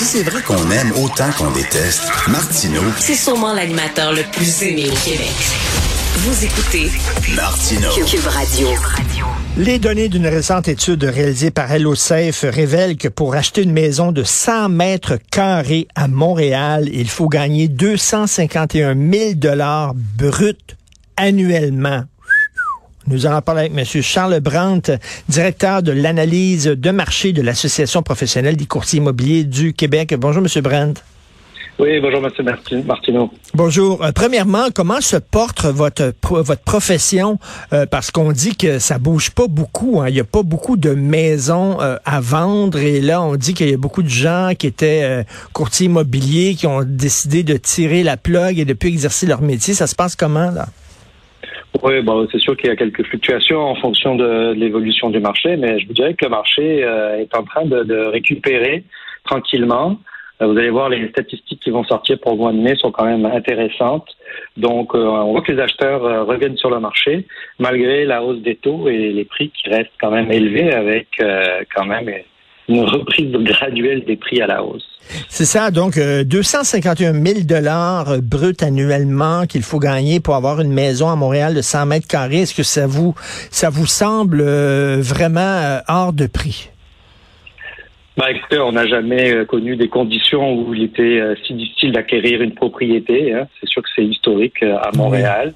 Si c'est vrai qu'on aime autant qu'on déteste, Martineau, C'est sûrement l'animateur le plus aimé au Québec. Vous écoutez Martineau. Cube Radio. Les données d'une récente étude réalisée par HelloSafe révèlent que pour acheter une maison de 100 mètres carrés à Montréal, il faut gagner 251 000 dollars bruts annuellement. Nous allons parler avec M. Charles Brandt, directeur de l'analyse de marché de l'Association professionnelle des courtiers immobiliers du Québec. Bonjour, M. Brandt. Oui, bonjour, M. Martin- Martineau. Bonjour. Euh, premièrement, comment se porte votre votre profession? Euh, parce qu'on dit que ça bouge pas beaucoup. hein. Il y a pas beaucoup de maisons euh, à vendre et là on dit qu'il y a beaucoup de gens qui étaient courtiers immobiliers qui ont décidé de tirer la plug et de plus exercer leur métier. Ça se passe comment là? Oui, bon, c'est sûr qu'il y a quelques fluctuations en fonction de, l'évolution du marché, mais je vous dirais que le marché euh, est en train de, récupérer tranquillement. Euh, Vous allez voir, les statistiques qui vont sortir pour le mois de mai sont quand même intéressantes. Donc, euh, on voit que les acheteurs reviennent sur le marché, malgré la hausse des taux et les prix qui restent quand même élevés, avec quand même une reprise graduelle des prix à la hausse. C'est ça, donc euh, 251 000 dollars bruts annuellement qu'il faut gagner pour avoir une maison à Montréal de 100 mètres carrés. Est-ce que ça vous ça vous semble euh, vraiment euh, hors de prix? Écoutez, on n'a jamais euh, connu des conditions où il était euh, si difficile d'acquérir une propriété. hein. C'est sûr que c'est historique euh, à Montréal.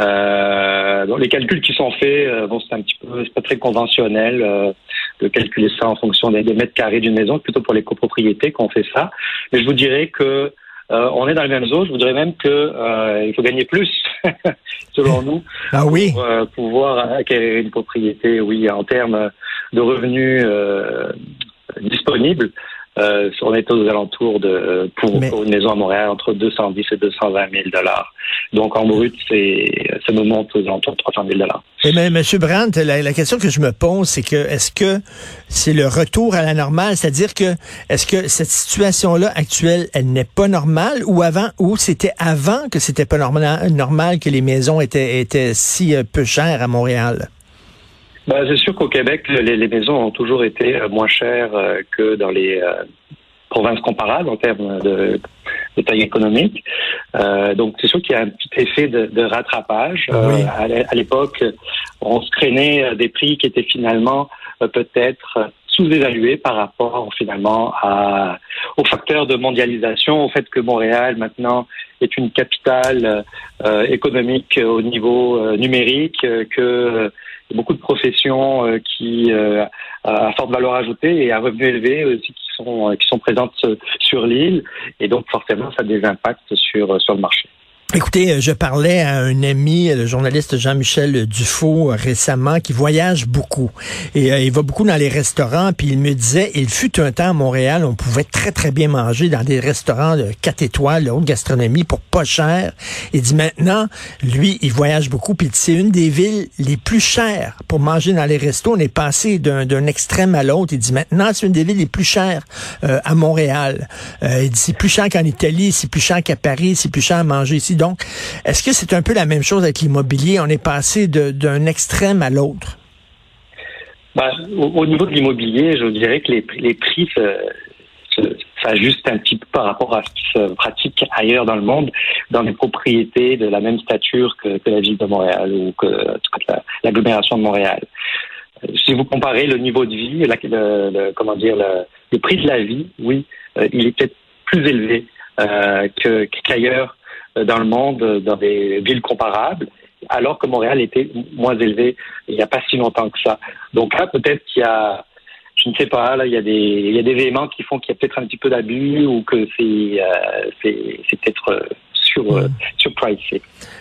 Euh, les calculs qui sont faits, euh, bon, c'est un petit peu, c'est pas très conventionnel euh, de calculer ça en fonction des, des mètres carrés d'une maison, plutôt pour les copropriétés qu'on fait ça. Mais je vous dirais que euh, on est dans les mêmes eaux. Je vous dirais même que euh, il faut gagner plus, selon nous, Ah oui. pour euh, pouvoir acquérir une propriété, oui, en termes de revenus euh, disponibles. Euh, on est aux alentours de pour, Mais- pour une maison à Montréal entre 210 et 220 000 dollars. Donc en brut, c'est ça nous monte aux alentours de 300 000 dollars. Eh bien, Monsieur Brandt, la, la question que je me pose, c'est que est-ce que c'est le retour à la normale, c'est-à-dire que est-ce que cette situation-là actuelle, elle n'est pas normale, ou avant, ou c'était avant que c'était pas normal, normal que les maisons étaient étaient si euh, peu chères à Montréal? Ben, c'est sûr qu'au Québec, les, les maisons ont toujours été euh, moins chères euh, que dans les euh, provinces comparables en termes de, de taille économique. Euh, donc, c'est sûr qu'il y a un petit effet de, de rattrapage. Oui. à l'é- à l'époque, on se craignait des prix qui étaient finalement euh, peut-être sous-évalués par rapport finalement à, aux facteurs de mondialisation, au fait que Montréal maintenant est une capitale euh, économique au niveau euh, numérique, que euh, beaucoup de professions euh, qui euh, à forte valeur ajoutée et à revenus élevés aussi qui sont euh, qui sont présentes euh, sur l'île et donc forcément ça a des impacts sur euh, sur le marché. Écoutez, euh, je parlais à un ami, le journaliste Jean-Michel Dufault, euh, récemment, qui voyage beaucoup. Et euh, il va beaucoup dans les restaurants, puis il me disait, il fut un temps à Montréal, on pouvait très, très bien manger dans des restaurants de 4 étoiles, de haute gastronomie, pour pas cher. Il dit maintenant, lui, il voyage beaucoup, puis c'est une des villes les plus chères pour manger dans les restos. On est passé d'un d'un extrême à l'autre. Il dit, maintenant, c'est une des villes les plus chères euh, à Montréal. Euh, il dit, c'est plus cher qu'en Italie, c'est plus cher qu'à Paris, c'est plus cher à manger ici. Donc, est-ce que c'est un peu la même chose avec l'immobilier? On est passé d'un extrême à l'autre. Ben, au, au niveau de l'immobilier, je dirais que les, prix- s'ajustent un petit peu par rapport à ce qui se pratique ailleurs dans le monde, dans les propriétés de la même stature que, la ville de Montréal ou que l'agglomération de Montréal. Euh, Si vous comparez le niveau de vie, le, comment dire, le, prix de la vie, oui, euh, il est peut-être plus élevé euh, qu'ailleurs dans le monde, euh, dans des villes comparables, alors que Montréal était moins élevé il n'y a pas si longtemps que ça. Donc là, peut-être qu'il y a, je ne sais pas, là, il y a des, il y a des éléments qui font qu'il y a peut-être un petit peu d'abus ou que c'est, euh, c'est, c'est peut-être euh.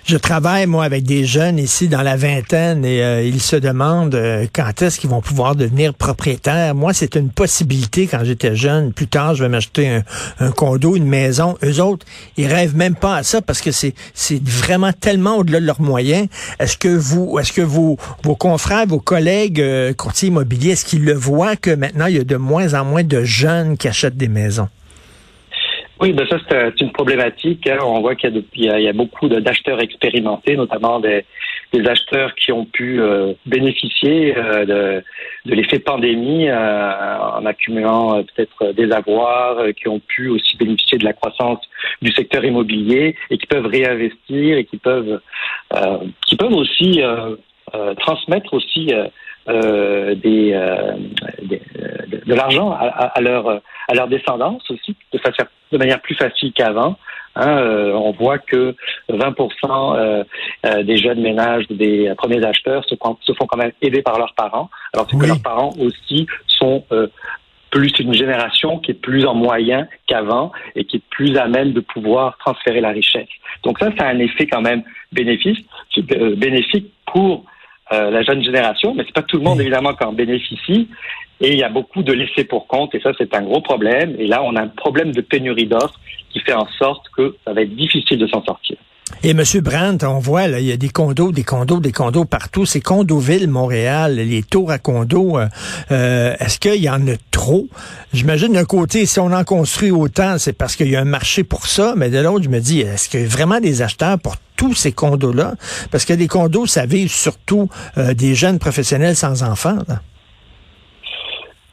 Je travaille, moi, avec des jeunes ici dans la vingtaine et euh, ils se demandent euh, quand est-ce qu'ils vont pouvoir devenir propriétaires. Moi, c'est une possibilité quand j'étais jeune. Plus tard, je vais m'acheter un, un condo, une maison. Eux autres, ils rêvent même pas à ça parce que c'est c'est vraiment tellement au-delà de leurs moyens. Est-ce que vous, est-ce que vos, vos confrères, vos collègues euh, courtiers immobiliers, est-ce qu'ils le voient que maintenant, il y a de moins en moins de jeunes qui achètent des maisons? Oui, ben ça c'est une problématique. Hein. On voit qu'il y, a beaucoup d'acheteurs expérimentés, notamment des, des, acheteurs qui ont pu euh, bénéficier euh, de, de l'effet pandémie euh, en accumulant peut-être des avoirs, qui ont pu aussi bénéficier de la croissance du secteur immobilier et qui peuvent réinvestir et qui peuvent qui peuvent aussi transmettre aussi euh, des, euh, des, de, l'argent à, à, leur à leur descendance aussi de, manière plus facile qu'avant. Hein, euh, on voit que 20% euh, euh, des jeunes ménages, des premiers acheteurs se, se, font quand même aider par leurs parents, alors que leurs parents aussi sont plus une génération qui est plus en moyen qu'avant et qui est plus à même de pouvoir transférer la richesse. Donc ça, c'est un effet quand même bénéfique, bénéfique pour euh, la jeune génération, mais c'est pas tout le monde évidemment qui en bénéficie. Et il y a beaucoup de laissés pour compte, et ça c'est un gros problème. Et là, on a un problème de pénurie d'offres qui fait en sorte que ça va être difficile de s'en sortir. Et M. Brandt, on voit, là, il y a des condos, des condos, des condos partout. C'est Condoville, Montréal, les tours à condos. Euh, euh, est-ce qu'il y en a trop? J'imagine d'un côté, si on en construit autant, c'est parce qu'il y a un marché pour ça. Mais de l'autre, je me dis, est-ce qu'il y a vraiment des acheteurs pour tous ces condos-là? Parce que des condos, ça vise surtout euh, des jeunes professionnels sans enfants.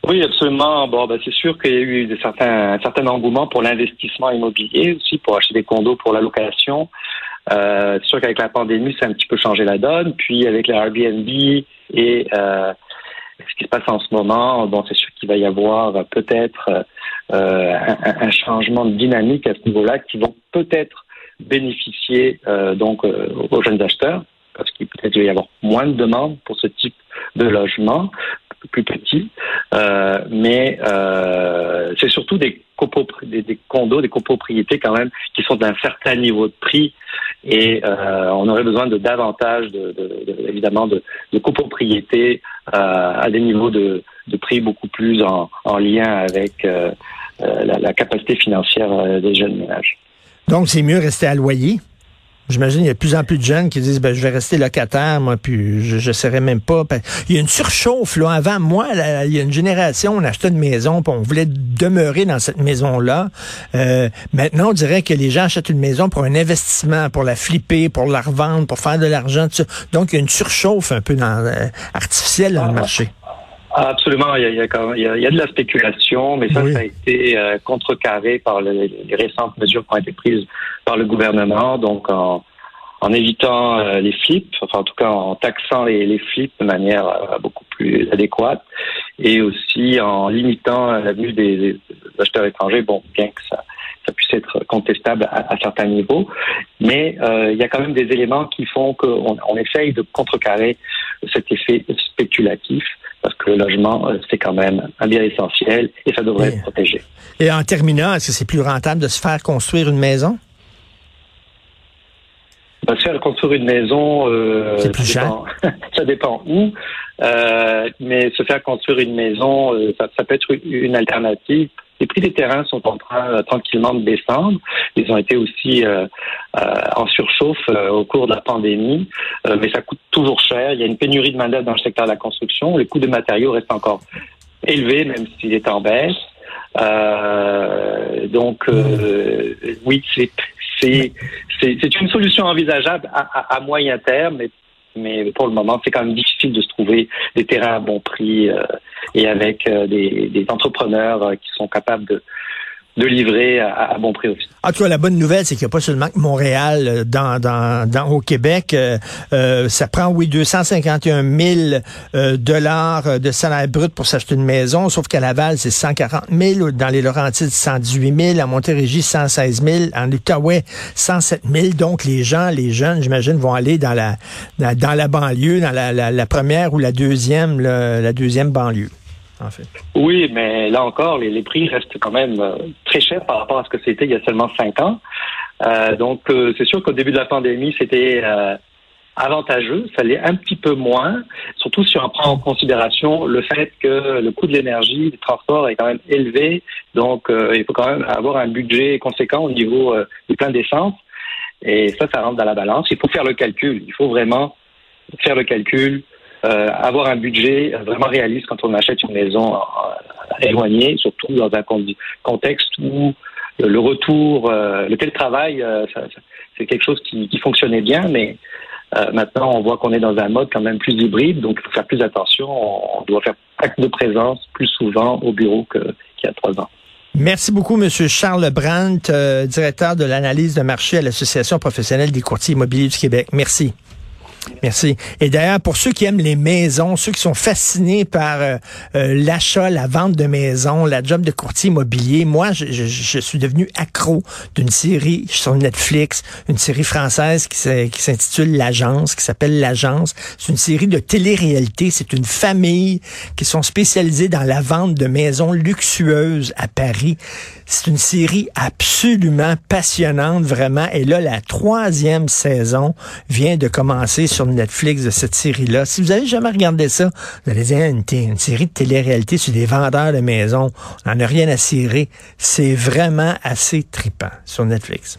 Oui, absolument. Bon, ben, c'est sûr qu'il y a eu certains, un certain engouement pour l'investissement immobilier aussi, pour acheter des condos pour la location. Euh, c'est sûr qu'avec la pandémie, ça a un petit peu changé la donne. Puis avec les Airbnb et euh, ce qui se passe en ce moment, bon, c'est sûr qu'il va y avoir peut-être euh, un, changement de dynamique à ce niveau-là qui vont peut-être bénéficier euh, donc euh, aux jeunes acheteurs parce qu'il peut-être y avoir moins de demandes pour ce type de logement plus petit, euh, mais euh, c'est surtout des, des, des, condos, des copropriétés quand même qui sont d'un certain niveau de prix et euh, on aurait besoin de davantage, de, de, évidemment, de, de copropriétés euh, à des niveaux de, de, prix beaucoup plus en, en lien avec euh, euh, la, la, capacité financière des jeunes ménages. Donc, c'est mieux rester à loyer? J'imagine qu'il y a de plus en plus de jeunes qui disent ben, je vais rester locataire, moi, puis je ne serai même pas. Il y a une surchauffe, là. Avant, moi, il y a une génération, on achetait une maison, puis on voulait demeurer dans cette maison-là. Euh, maintenant, on dirait que les gens achètent une maison pour un investissement, pour la flipper, pour la revendre, pour faire de l'argent. Donc, il y a une surchauffe un peu dans, euh, artificielle dans le ah. marché. Absolument, il y, a, il, y a, il y, a, de la spéculation, mais ça, ça a été euh, contrecarré par les, récentes mesures qui ont été prises par le gouvernement, donc en, en évitant euh, les flips, enfin en tout cas en taxant les, les flips de manière euh, beaucoup plus adéquate, et aussi en limitant l'avenue des, des, acheteurs étrangers, bon, bien que ça, ça puisse être contestable à, à certains niveaux, mais il y a quand même des éléments qui font qu'on on essaye de contrecarrer cet effet spéculatif parce que le logement, euh, c'est quand même un bien essentiel et ça devrait être protégé. Et en terminant, est-ce que c'est plus rentable de se faire construire une maison? Ben, se faire construire une maison, euh, c'est plus ça, dépend, ça dépend où, euh, mais se faire construire une maison, ça, ça, peut être une alternative les prix des terrains sont en train euh, tranquillement de descendre. Ils ont été aussi euh, euh, en surchauffe au cours de la pandémie, mais ça coûte toujours cher. Il y a une pénurie de main dans le secteur de la construction. Les coûts des matériaux restent encore élevés, même s'il est en baisse. donc, oui, c'est c'est une solution envisageable à, à moyen terme, mais mais pour le moment, c'est quand même difficile de se trouver des terrains à bon prix euh, et avec euh, des, entrepreneurs euh, qui sont capables de, de livrer à, bon prix aussi. En tout cas, la bonne nouvelle, c'est qu'il n'y a pas seulement que Montréal euh, dans, dans, dans, au Québec. Euh, euh ça prend, oui, 251 000 euh, dollars de salaire brut pour s'acheter une maison, sauf qu'à Laval, c'est 140 000. Dans les Laurentides, 118 000. À Montérégie, 116 000. En Outaouais, 107 000. Donc, les gens, les jeunes, j'imagine, vont aller dans la, dans, la banlieue, dans la, la, la, première ou la deuxième, la deuxième banlieue. Oui, mais là encore, les, prix restent quand même euh, très chers par rapport à ce que c'était il y a seulement cinq ans. Euh, donc, euh, c'est sûr qu'au début de la pandémie, c'était avantageux. Ça l'est un petit peu moins, surtout si on prend en considération le fait que le coût de l'énergie, des transports est quand même élevé. Donc, il faut quand même avoir un budget conséquent au niveau du plein d'essence. Et ça, ça rentre dans la balance. Il faut faire le calcul. Il faut vraiment faire le calcul euh, avoir un budget vraiment réaliste quand on achète une maison euh, éloignée, surtout dans un contexte où le retour, le télétravail, c'est quelque chose qui, qui, fonctionnait bien, mais maintenant on voit qu'on est dans un mode quand même plus hybride, donc il faut faire plus attention. On doit faire acte de présence plus souvent au bureau qu'il y a trois ans. Merci beaucoup, Monsieur Charles Brandt, directeur de l'analyse de marché à l'Association professionnelle des courtiers immobiliers du Québec. Merci. Merci. Et d'ailleurs, pour ceux qui aiment les maisons, ceux qui sont fascinés par euh, euh, l'achat, la vente de maisons, la job de courtier immobilier, moi, je, je, suis devenu accro d'une série sur Netflix, une série française qui s'intitule L'Agence, qui s'appelle L'Agence. C'est une série de télé-réalité. C'est une famille qui sont spécialisées dans la vente de maisons luxueuses à Paris. C'est une série absolument passionnante, vraiment. Et là, la troisième saison vient de commencer sur Netflix de cette série-là. Si vous avez jamais regardé ça, vous allez dire une, série de télé-réalité sur des vendeurs de maisons. On n'en a rien à cirer. C'est vraiment assez tripant sur Netflix.